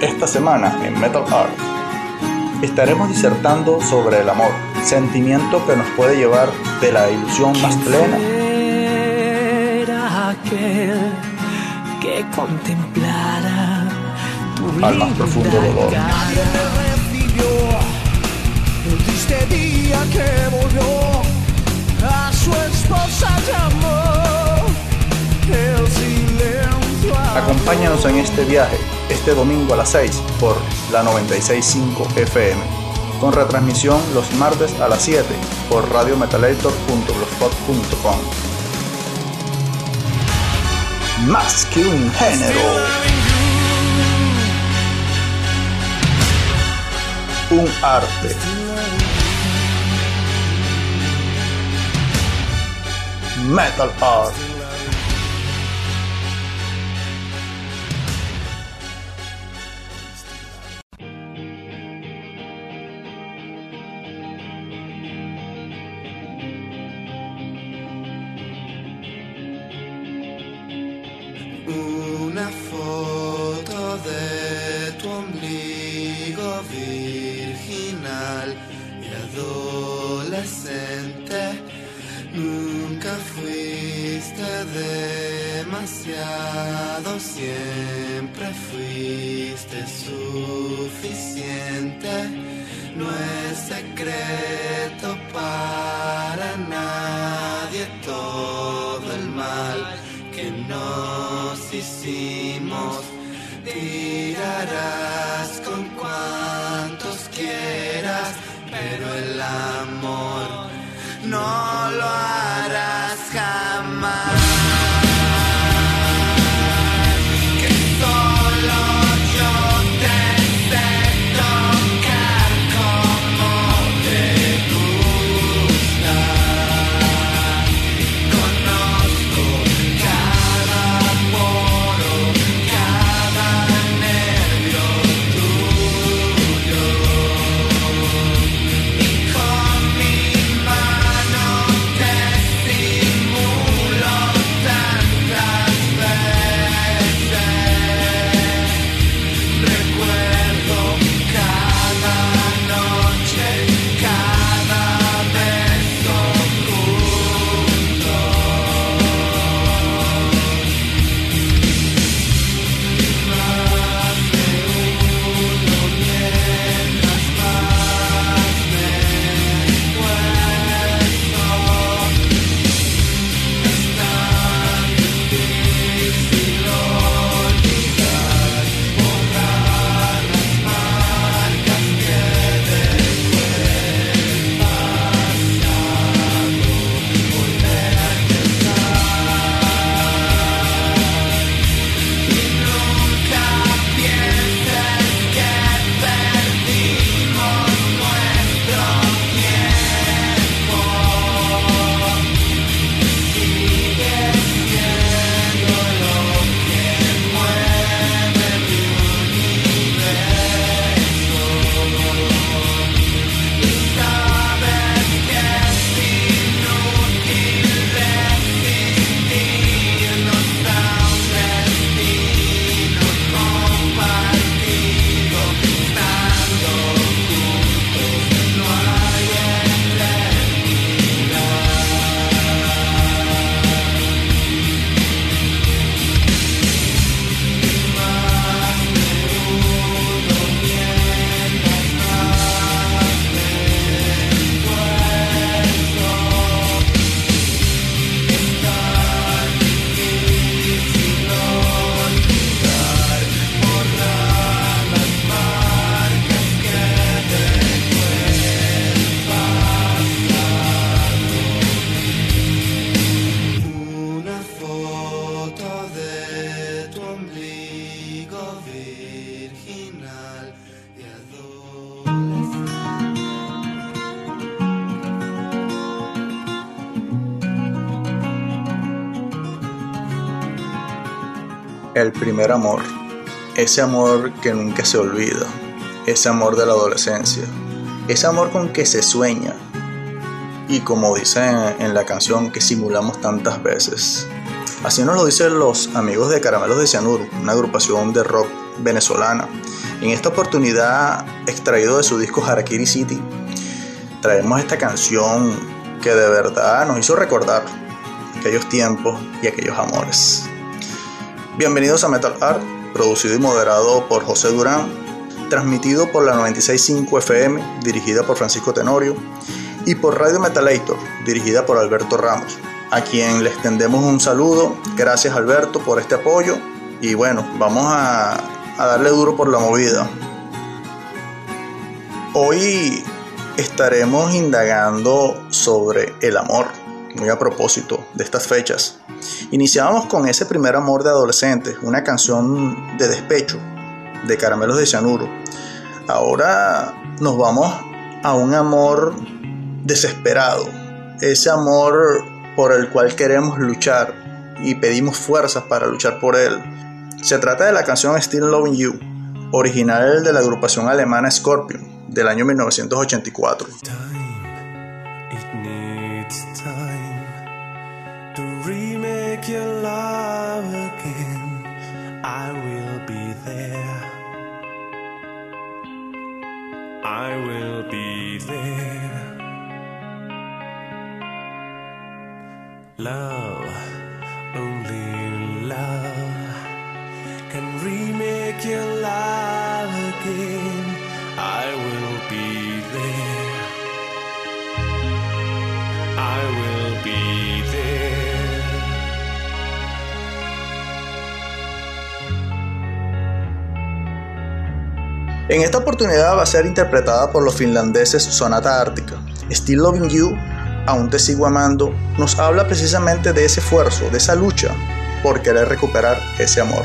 Esta semana en Metal Art estaremos disertando sobre el amor, sentimiento que nos puede llevar de la ilusión más plena aquel que contemplara tu al más profundo dolor. El triste día que volvió a su esposa llamó el silencio. Acompáñanos en este viaje este domingo a las 6 por la 965 FM, con retransmisión los martes a las 7 por radiometalator.blogspot.com. Más que un género, un arte. Metal Art. Hicimos. Amor, ese amor que nunca se olvida, ese amor de la adolescencia, ese amor con que se sueña y como dice en, en la canción que simulamos tantas veces. Así nos lo dicen los amigos de Caramelos de Cianuro, una agrupación de rock venezolana En esta oportunidad, extraído de su disco Harakiri City, traemos esta canción que de verdad nos hizo recordar aquellos tiempos y aquellos amores. Bienvenidos a Metal Art, producido y moderado por José Durán, transmitido por la 965 FM, dirigida por Francisco Tenorio, y por Radio Metalator, dirigida por Alberto Ramos, a quien le extendemos un saludo. Gracias Alberto por este apoyo y bueno, vamos a, a darle duro por la movida. Hoy estaremos indagando sobre el amor, muy a propósito de estas fechas. Iniciamos con ese primer amor de adolescentes, una canción de despecho, de caramelos de cianuro. Ahora nos vamos a un amor desesperado, ese amor por el cual queremos luchar y pedimos fuerzas para luchar por él. Se trata de la canción Still Loving You, original de la agrupación alemana Scorpion, del año 1984. I will be there. I will be there. Love, only love can remake your life again. I will be there. I will be En esta oportunidad va a ser interpretada por los finlandeses Sonata Ártica. Still Loving You, Aún te sigo amando, nos habla precisamente de ese esfuerzo, de esa lucha por querer recuperar ese amor.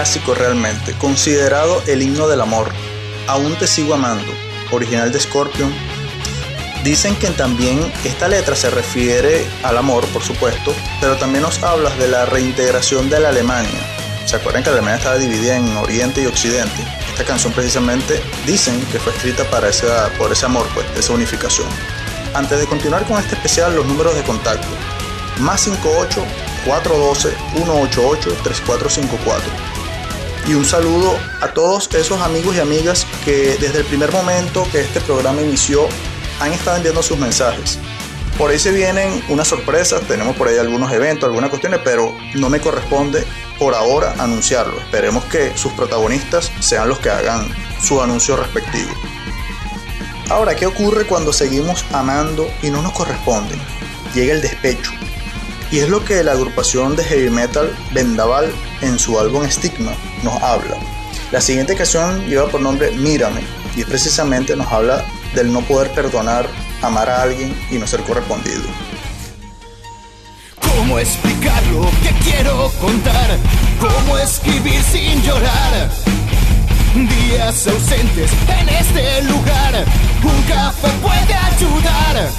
Clásico realmente, considerado el himno del amor. Aún te sigo amando, original de Scorpion. Dicen que también esta letra se refiere al amor, por supuesto, pero también nos habla de la reintegración de la Alemania. ¿Se acuerdan que Alemania estaba dividida en Oriente y Occidente? Esta canción precisamente dicen que fue escrita para esa, por ese amor, pues, esa unificación. Antes de continuar con este especial, los números de contacto. Más 58 412 188 3454. Y un saludo a todos esos amigos y amigas que desde el primer momento que este programa inició han estado enviando sus mensajes. Por ahí se vienen unas sorpresas, tenemos por ahí algunos eventos, algunas cuestiones, pero no me corresponde por ahora anunciarlo. Esperemos que sus protagonistas sean los que hagan su anuncio respectivo. Ahora, ¿qué ocurre cuando seguimos amando y no nos corresponde? Llega el despecho. Y es lo que la agrupación de heavy metal Vendaval en su álbum Stigma nos habla. La siguiente canción lleva por nombre Mírame y precisamente nos habla del no poder perdonar, amar a alguien y no ser correspondido. ¿Cómo explicar lo que quiero contar? ¿Cómo escribir sin llorar? Días ausentes en este lugar, un café puede ayudar.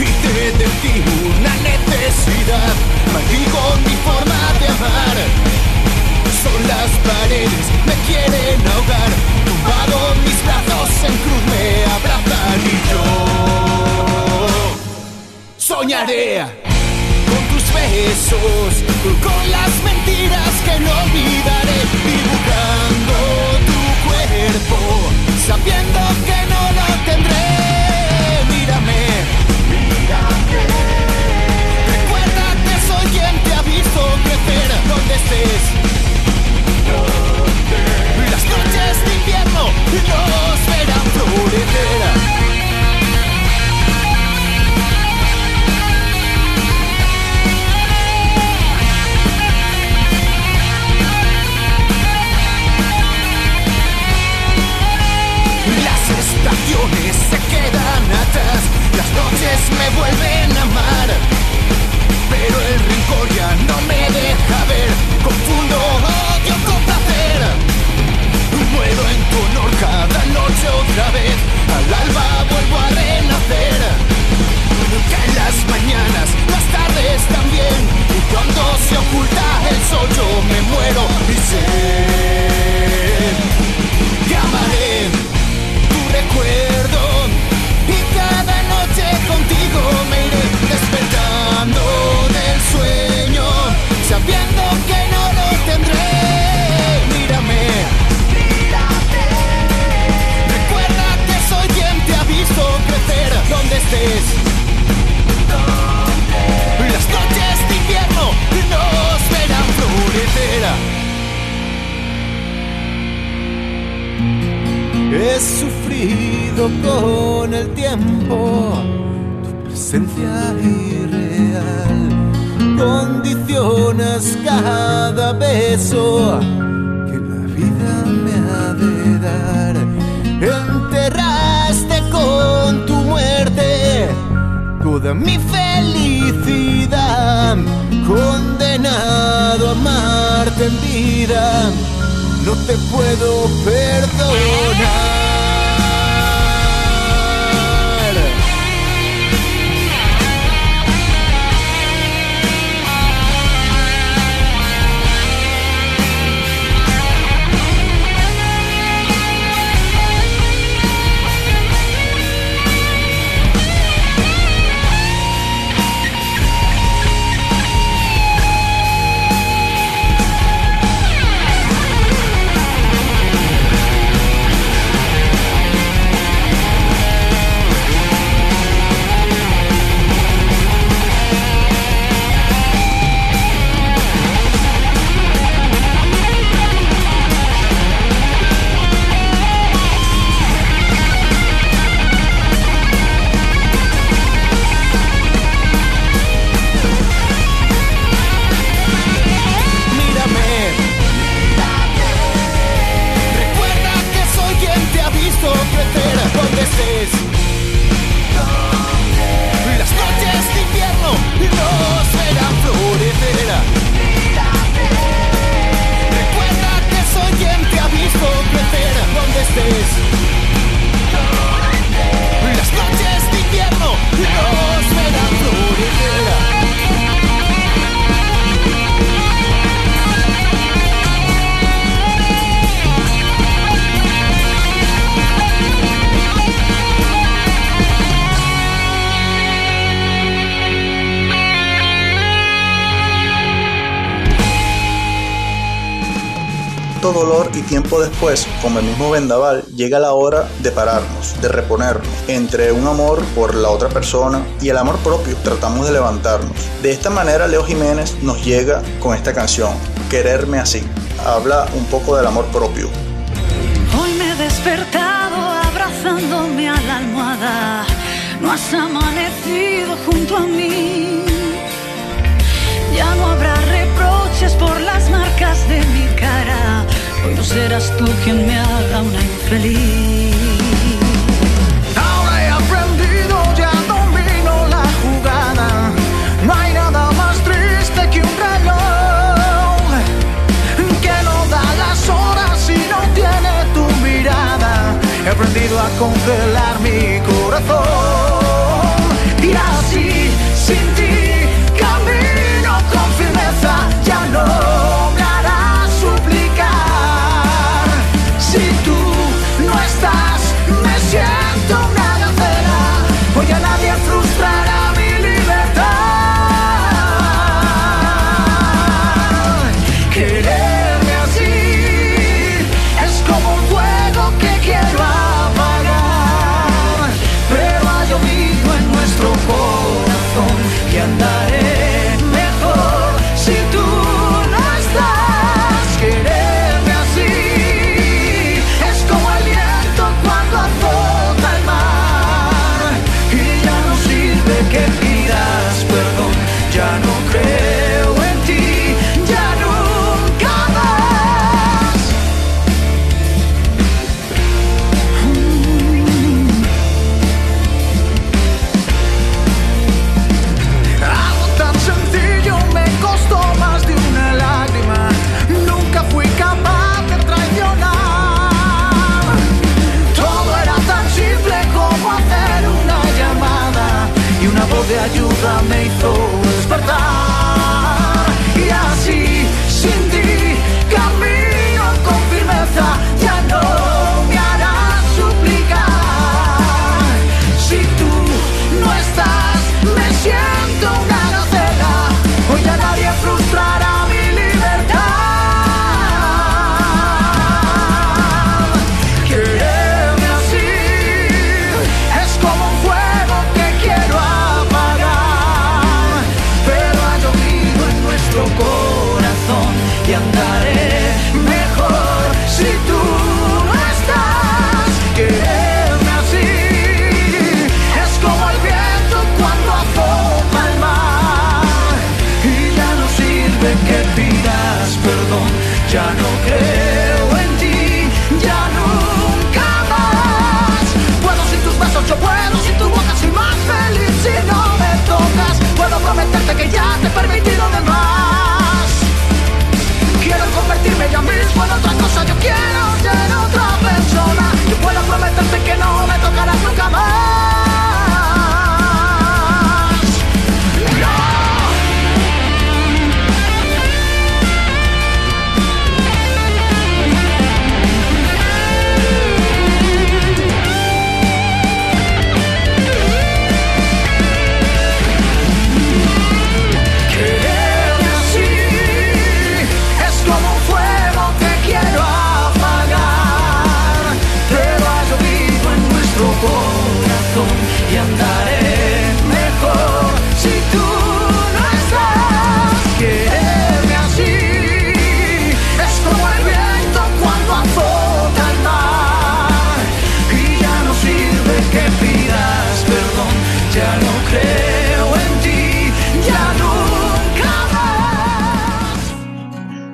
Y te decir una necesidad, maldigo mi forma de amar. Son las paredes, me quieren ahogar, tumbado mis brazos en cruz me abrazan y yo soñaré con tus besos, con las mentiras que no olvidaré, dibujando tu cuerpo, sabiendo que no crecer donde estés. Las noches de invierno nos verán florecer. Después, como el mismo vendaval, llega la hora de pararnos, de reponernos, entre un amor por la otra persona y el amor propio, tratamos de levantarnos. De esta manera Leo Jiménez nos llega con esta canción, Quererme así. Habla un poco del amor propio. Hoy me he despertado abrazándome a la almohada. No has amanecido junto a mí. Ya no habrá reproches por las marcas de mi cara. Hoy no serás tú quien me haga una infeliz. Ahora he aprendido, ya domino la jugada. No hay nada más triste que un reloj que no da las horas y no tiene tu mirada. He aprendido a congelar mi corazón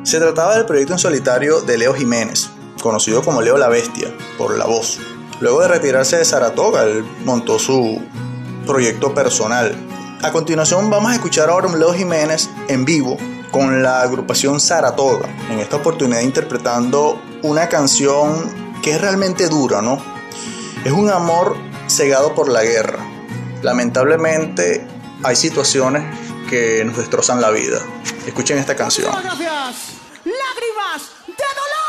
Se trataba del proyecto en solitario de Leo Jiménez, conocido como Leo la Bestia, por la voz. Luego de retirarse de Saratoga, él montó su proyecto personal. A continuación vamos a escuchar ahora un Leo Jiménez en vivo con la agrupación Saratoga, en esta oportunidad interpretando una canción que es realmente dura, ¿no? Es un amor cegado por la guerra. Lamentablemente hay situaciones que nos destrozan la vida. Escuchen esta canción. Lágrimas de dolor.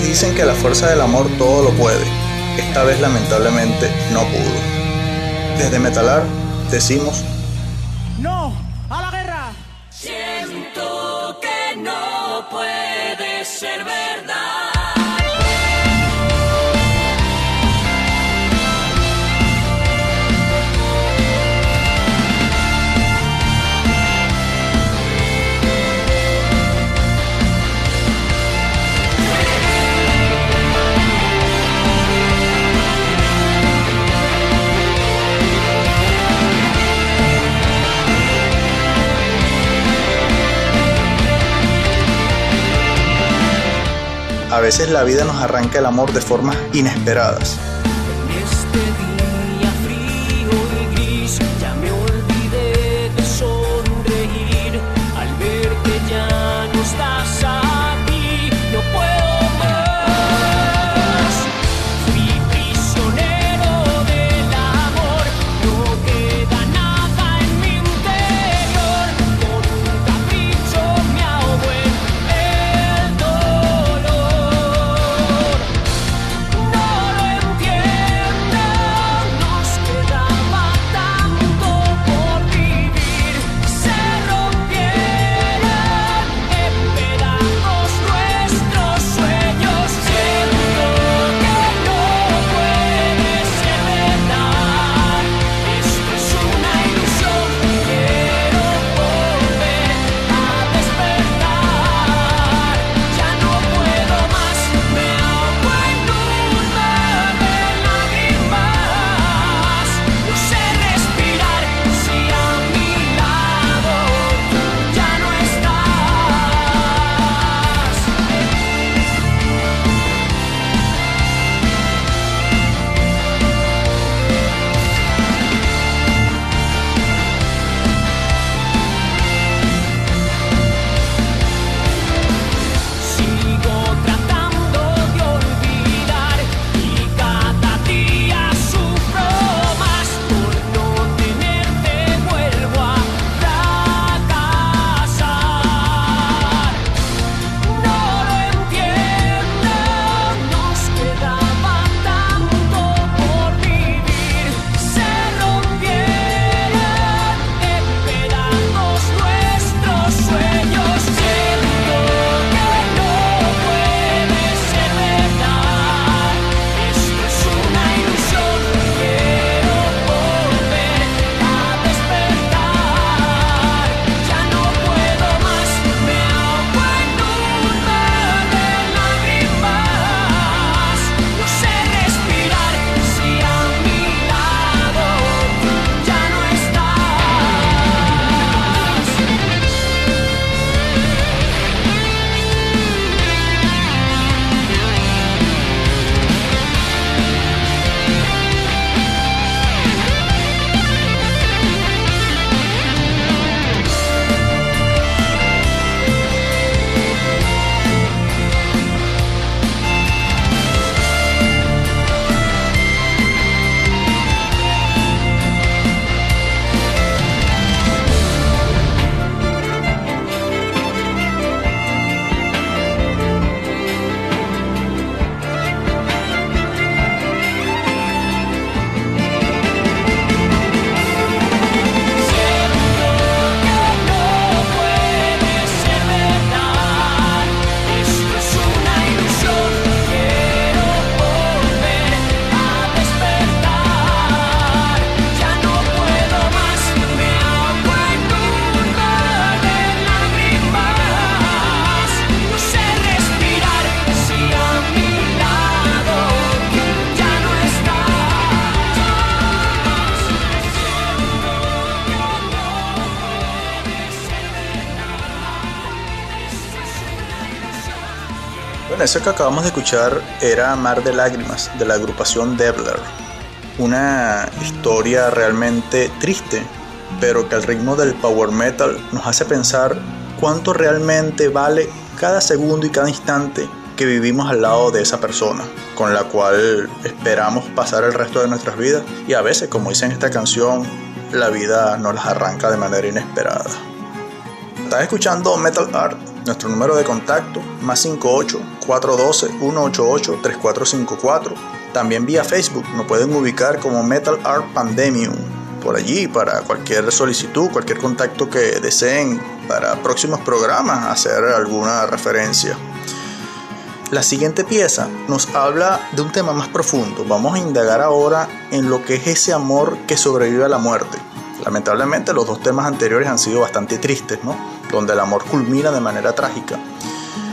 dicen que la fuerza del amor todo lo puede. Esta vez lamentablemente no pudo. Desde Metalar decimos A veces la vida nos arranca el amor de formas inesperadas. Eso que acabamos de escuchar era Mar de Lágrimas de la agrupación Devler. Una historia realmente triste, pero que al ritmo del power metal nos hace pensar cuánto realmente vale cada segundo y cada instante que vivimos al lado de esa persona con la cual esperamos pasar el resto de nuestras vidas y a veces, como dice en esta canción, la vida nos las arranca de manera inesperada. Estás escuchando Metal Art, nuestro número de contacto, más 58 412 188 3454. También vía Facebook nos pueden ubicar como Metal Art Pandemium. Por allí, para cualquier solicitud, cualquier contacto que deseen para próximos programas, hacer alguna referencia. La siguiente pieza nos habla de un tema más profundo. Vamos a indagar ahora en lo que es ese amor que sobrevive a la muerte. Lamentablemente los dos temas anteriores han sido bastante tristes, ¿no? Donde el amor culmina de manera trágica.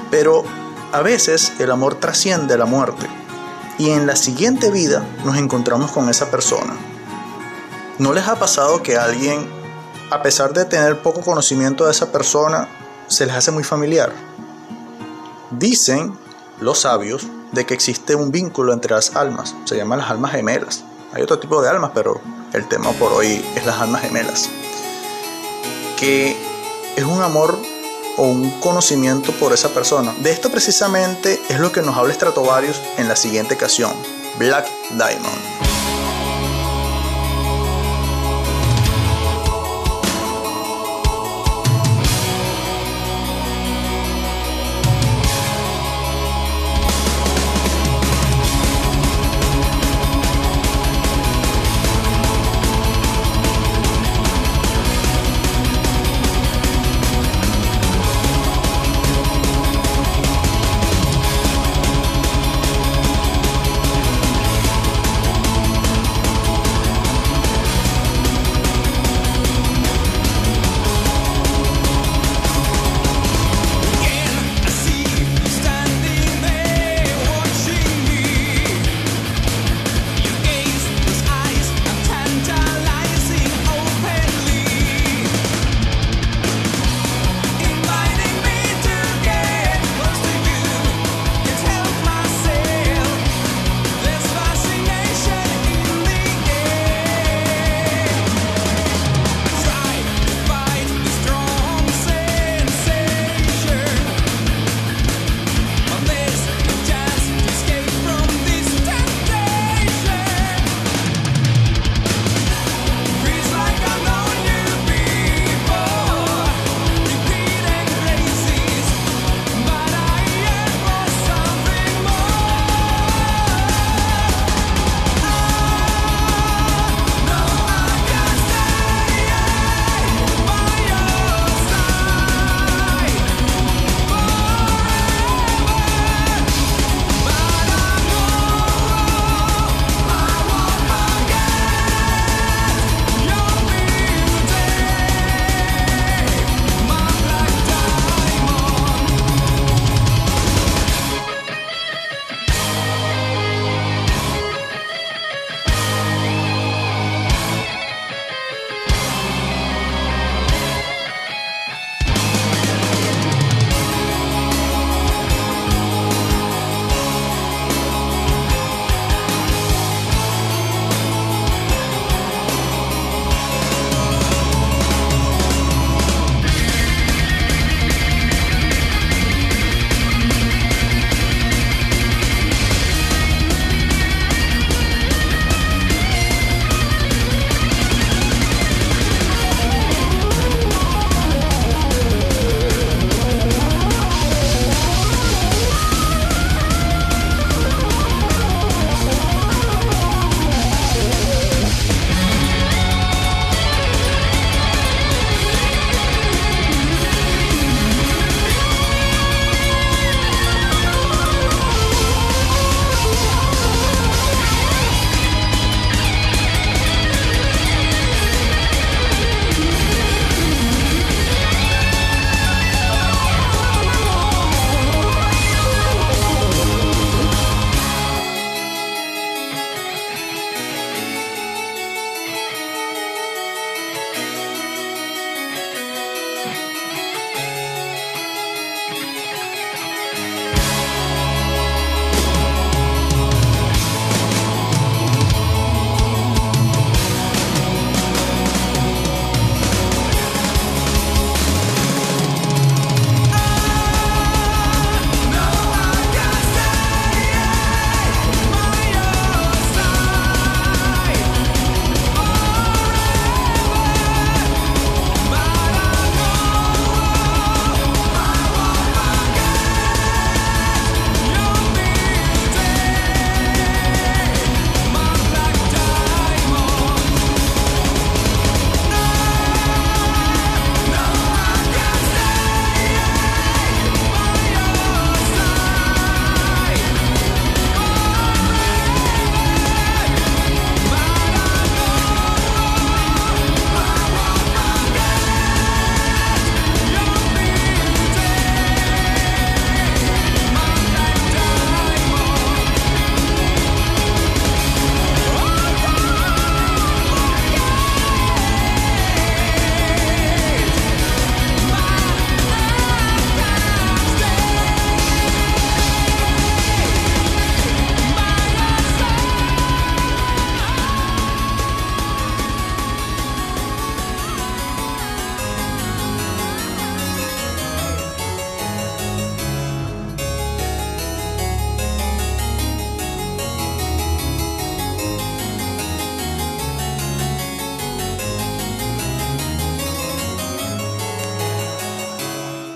Pero a veces el amor trasciende la muerte. Y en la siguiente vida nos encontramos con esa persona. ¿No les ha pasado que alguien, a pesar de tener poco conocimiento de esa persona, se les hace muy familiar? Dicen los sabios de que existe un vínculo entre las almas, se llaman las almas gemelas. Hay otro tipo de almas, pero el tema por hoy es las almas gemelas. Que es un amor o un conocimiento por esa persona. De esto precisamente es lo que nos habla Stratovarius en la siguiente canción, Black Diamond.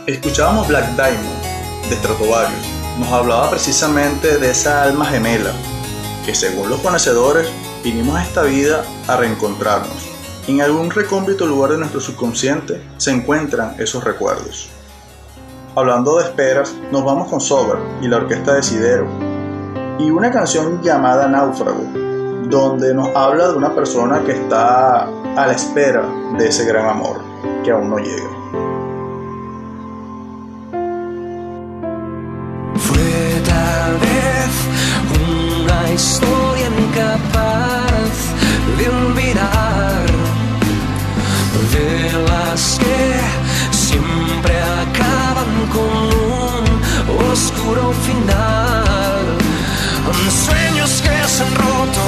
Escuchábamos Black Diamond de Stratovarius. Nos hablaba precisamente de esa alma gemela que según los conocedores vinimos a esta vida a reencontrarnos. En algún recóndito lugar de nuestro subconsciente se encuentran esos recuerdos. Hablando de esperas, nos vamos con Sober y la orquesta de Sidero y una canción llamada Náufrago, donde nos habla de una persona que está a la espera de ese gran amor que aún no llega. final. Sueños que se han roto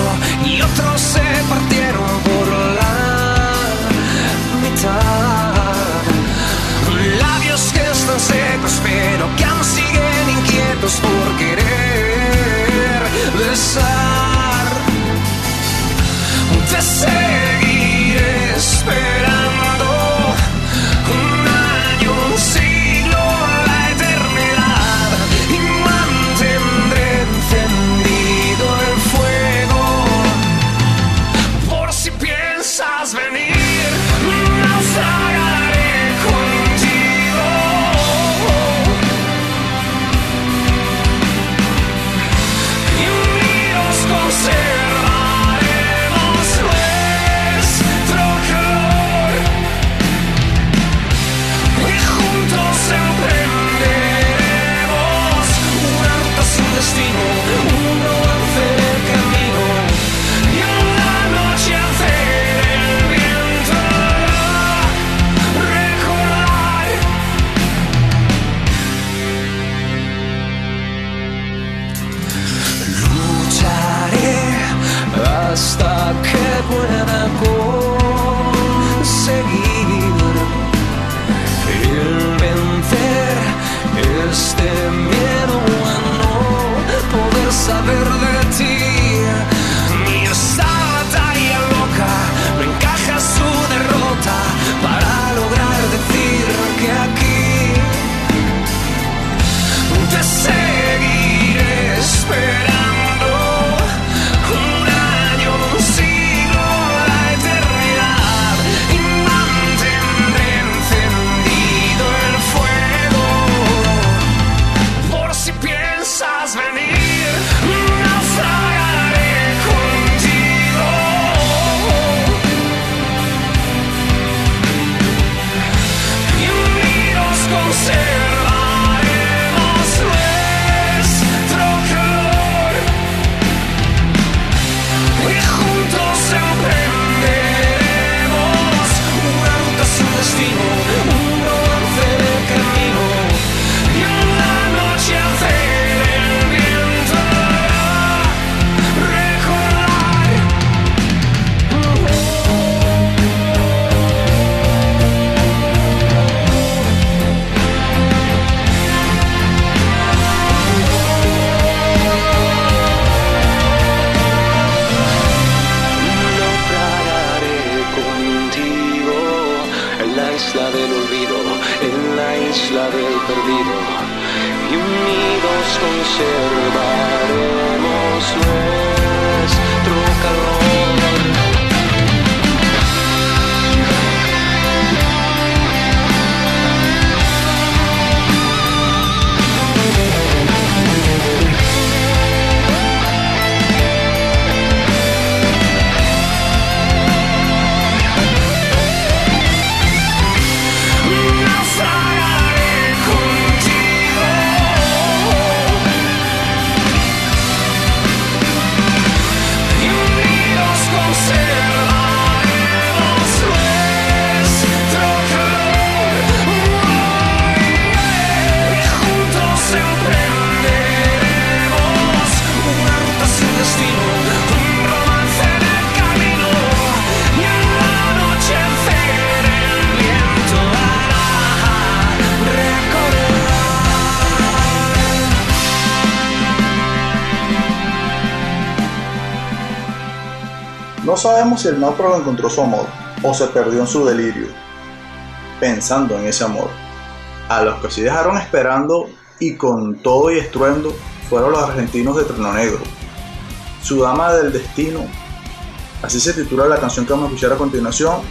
si el náufrago encontró su amor o se perdió en su delirio, pensando en ese amor. A los que se dejaron esperando y con todo y estruendo fueron los argentinos de Trono Negro. Su dama del destino, así se titula la canción que vamos a escuchar a continuación,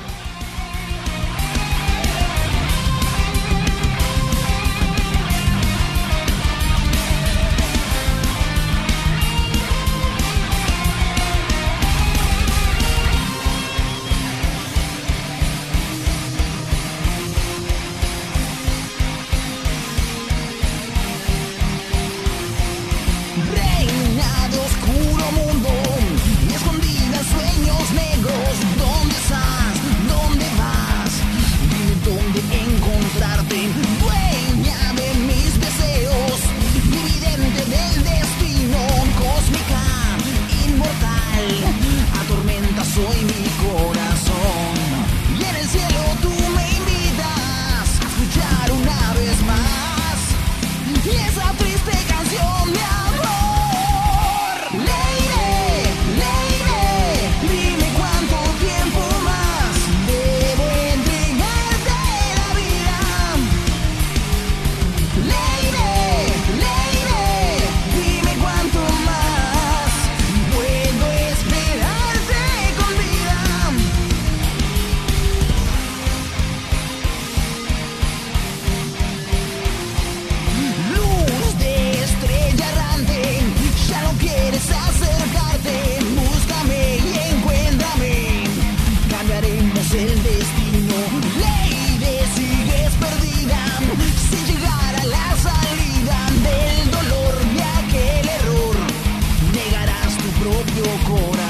tu propio corazón.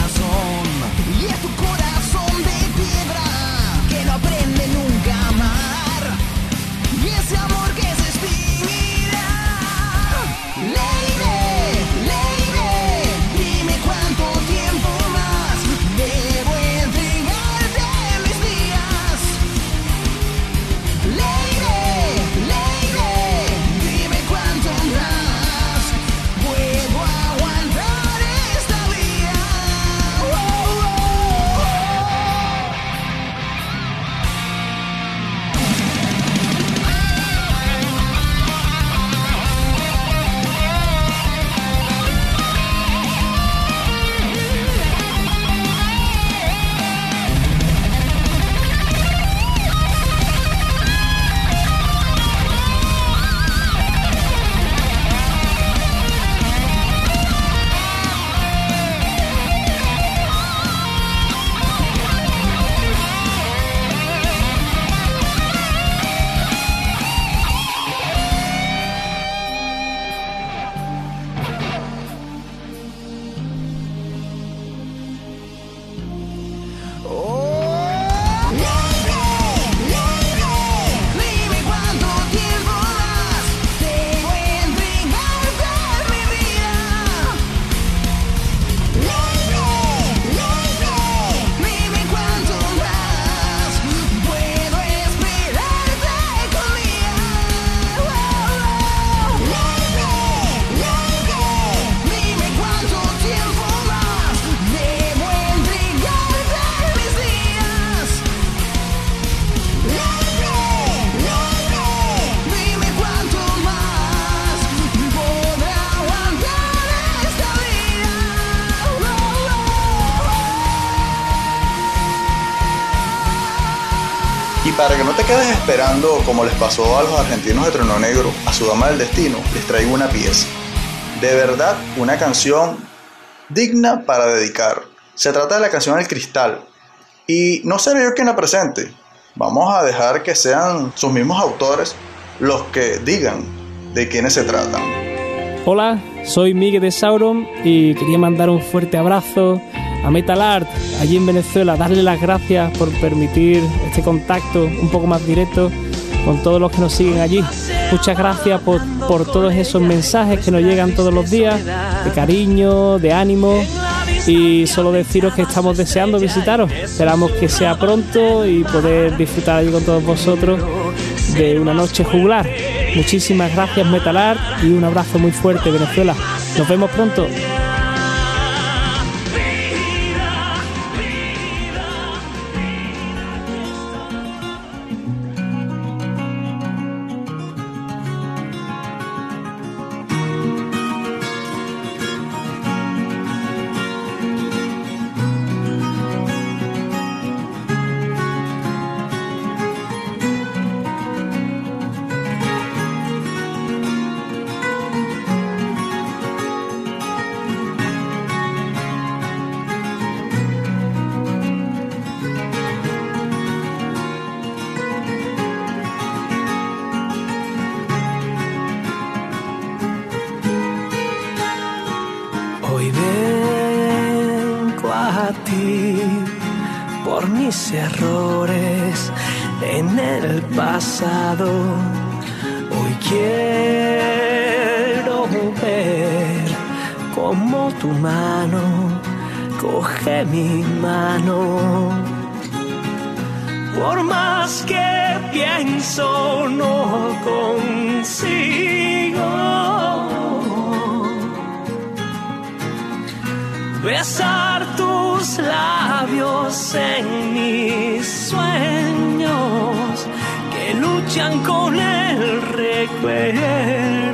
Te quedes esperando como les pasó a los argentinos de Trono Negro, a su dama del destino, les traigo una pieza. De verdad, una canción digna para dedicar. Se trata de la canción El Cristal. Y no seré yo quien la presente. Vamos a dejar que sean sus mismos autores los que digan de quiénes se tratan. Hola, soy Miguel de Sauron y quería mandar un fuerte abrazo a Metal Art allí en Venezuela, darle las gracias por permitir este contacto un poco más directo con todos los que nos siguen allí. Muchas gracias por, por todos esos mensajes que nos llegan todos los días, de cariño, de ánimo. Y solo deciros que estamos deseando visitaros. Esperamos que sea pronto y poder disfrutar allí con todos vosotros de una noche jugular. Muchísimas gracias Metal Art y un abrazo muy fuerte Venezuela. Nos vemos pronto. Mis errores en el pasado. Hoy quiero ver cómo tu mano coge mi mano. Por más que pienso, no consigo besar labios en mis sueños que luchan con el recuerdo.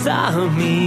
desarme.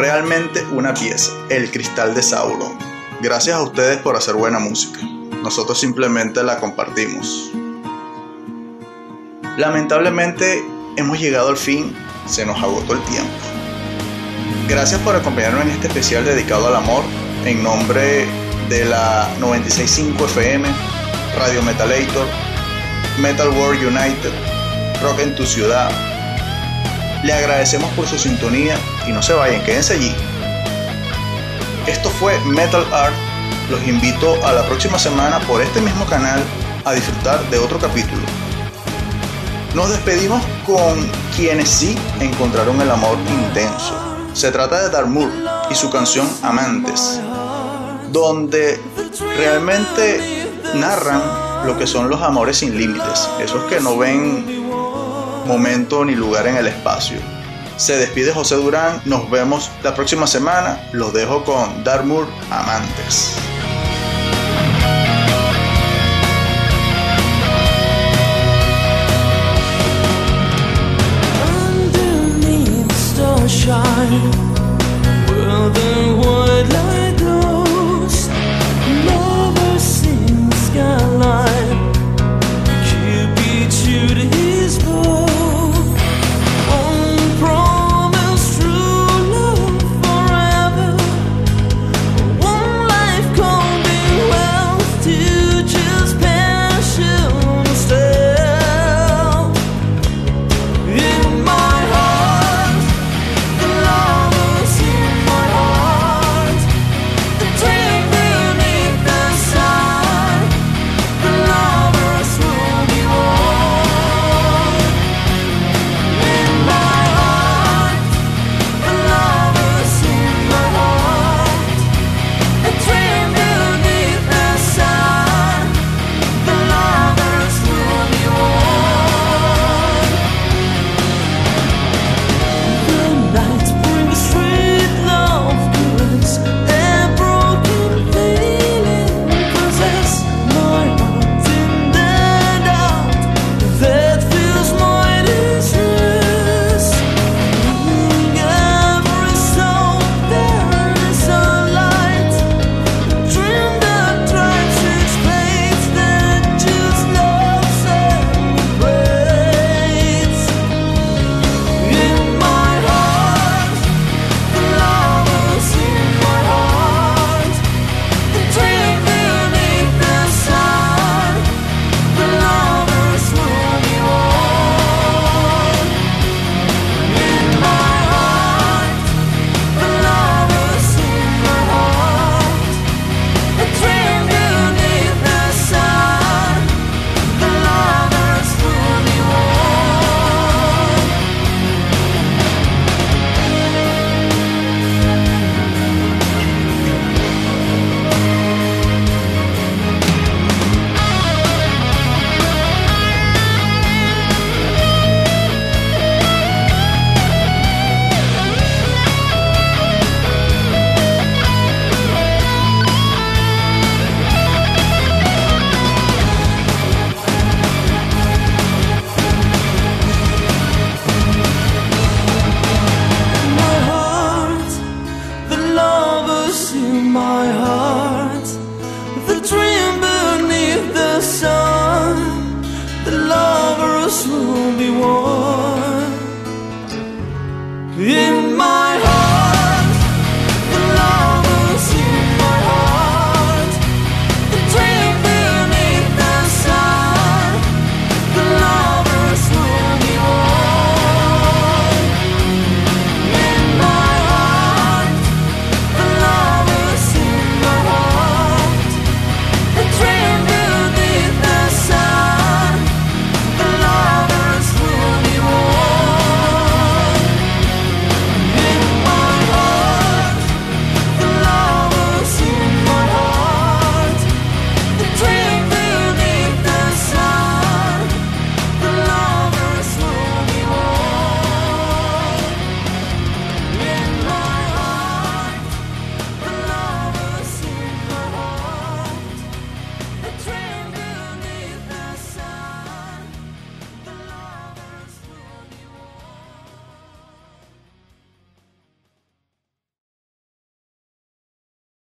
Realmente una pieza, El Cristal de Sauron. Gracias a ustedes por hacer buena música. Nosotros simplemente la compartimos. Lamentablemente hemos llegado al fin, se nos agotó el tiempo. Gracias por acompañarnos en este especial dedicado al amor en nombre de la 965 FM, Radio Metalator, Metal World United, Rock en tu ciudad. Le agradecemos por su sintonía y no se vayan, quédense allí. Esto fue Metal Art. Los invito a la próxima semana por este mismo canal a disfrutar de otro capítulo. Nos despedimos con quienes sí encontraron el amor intenso. Se trata de Darmur y su canción Amantes, donde realmente narran lo que son los amores sin límites, esos que no ven momento ni lugar en el espacio. Se despide José Durán, nos vemos la próxima semana, los dejo con Darmur Amantes.